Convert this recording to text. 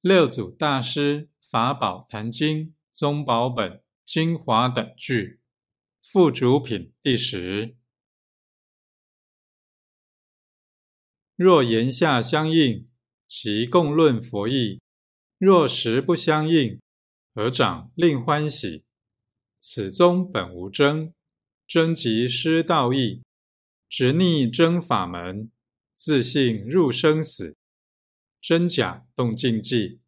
六祖大师法宝坛经宗宝本精华等句附主品第十。若言下相应，其共论佛义；若实不相应，合掌令欢喜。此宗本无争，争即失道义，执逆争法门，自信入生死，真假动静记。